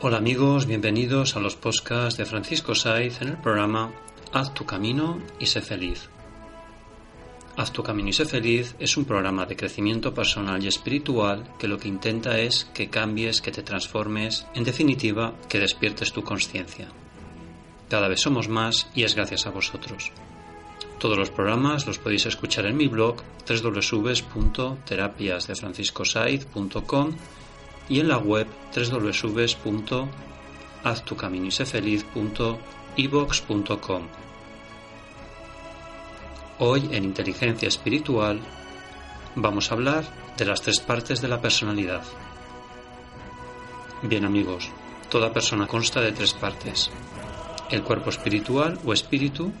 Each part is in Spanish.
Hola amigos, bienvenidos a los podcasts de Francisco Saiz en el programa Haz tu camino y sé feliz. Haz tu camino y sé feliz es un programa de crecimiento personal y espiritual que lo que intenta es que cambies, que te transformes, en definitiva, que despiertes tu conciencia. Cada vez somos más y es gracias a vosotros. Todos los programas los podéis escuchar en mi blog www.terapiasdefranciscosaiz.com y en la web www.haztucaminisefeliz.ibox.com. Hoy en Inteligencia Espiritual vamos a hablar de las tres partes de la personalidad. Bien amigos, toda persona consta de tres partes. El cuerpo espiritual o espíritu,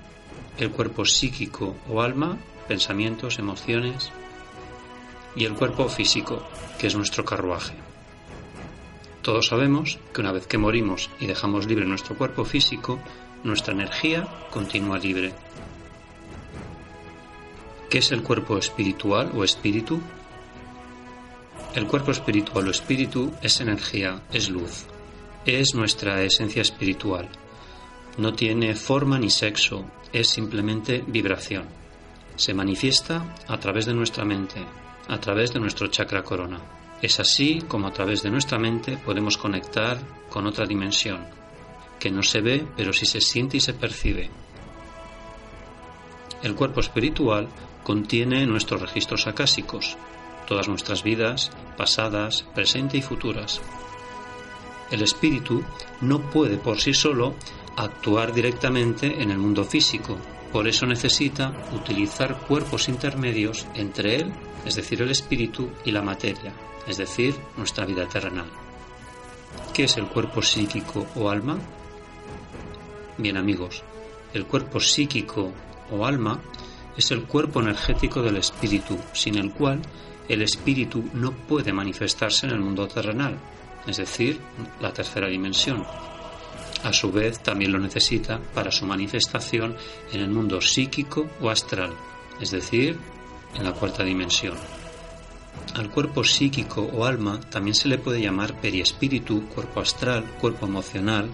el cuerpo psíquico o alma, pensamientos, emociones, y el cuerpo físico, que es nuestro carruaje. Todos sabemos que una vez que morimos y dejamos libre nuestro cuerpo físico, nuestra energía continúa libre. ¿Qué es el cuerpo espiritual o espíritu? El cuerpo espiritual o espíritu es energía, es luz, es nuestra esencia espiritual. No tiene forma ni sexo, es simplemente vibración. Se manifiesta a través de nuestra mente, a través de nuestro chakra corona. Es así como a través de nuestra mente podemos conectar con otra dimensión, que no se ve pero sí se siente y se percibe. El cuerpo espiritual contiene nuestros registros acásicos, todas nuestras vidas, pasadas, presente y futuras. El espíritu no puede por sí solo actuar directamente en el mundo físico, por eso necesita utilizar cuerpos intermedios entre él, es decir, el espíritu, y la materia, es decir, nuestra vida terrenal. ¿Qué es el cuerpo psíquico o alma? Bien amigos, el cuerpo psíquico o alma es el cuerpo energético del espíritu, sin el cual el espíritu no puede manifestarse en el mundo terrenal, es decir, la tercera dimensión. A su vez, también lo necesita para su manifestación en el mundo psíquico o astral, es decir, en la cuarta dimensión. Al cuerpo psíquico o alma también se le puede llamar periespíritu, cuerpo astral, cuerpo emocional,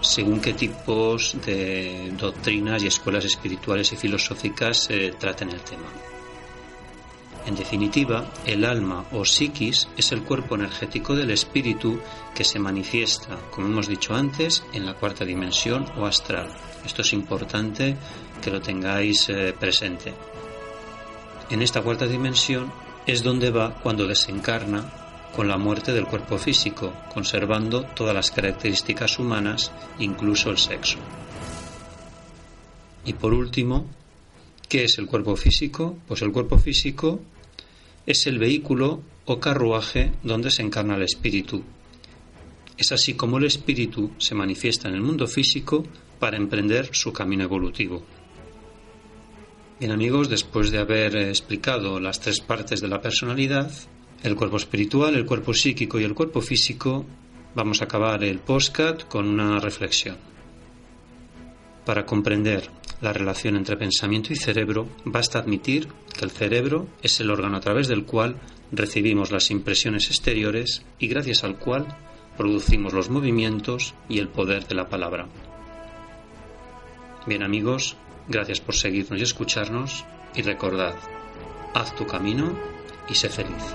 según qué tipos de doctrinas y escuelas espirituales y filosóficas se traten el tema. En definitiva, el alma o psiquis es el cuerpo energético del espíritu que se manifiesta, como hemos dicho antes, en la cuarta dimensión o astral. Esto es importante que lo tengáis eh, presente. En esta cuarta dimensión es donde va cuando desencarna con la muerte del cuerpo físico, conservando todas las características humanas, incluso el sexo. Y por último, ¿qué es el cuerpo físico? Pues el cuerpo físico es el vehículo o carruaje donde se encarna el espíritu. Es así como el espíritu se manifiesta en el mundo físico para emprender su camino evolutivo. Bien amigos, después de haber explicado las tres partes de la personalidad, el cuerpo espiritual, el cuerpo psíquico y el cuerpo físico, vamos a acabar el postcat con una reflexión. Para comprender la relación entre pensamiento y cerebro, basta admitir que el cerebro es el órgano a través del cual recibimos las impresiones exteriores y gracias al cual producimos los movimientos y el poder de la palabra. Bien amigos, gracias por seguirnos y escucharnos y recordad, haz tu camino y sé feliz.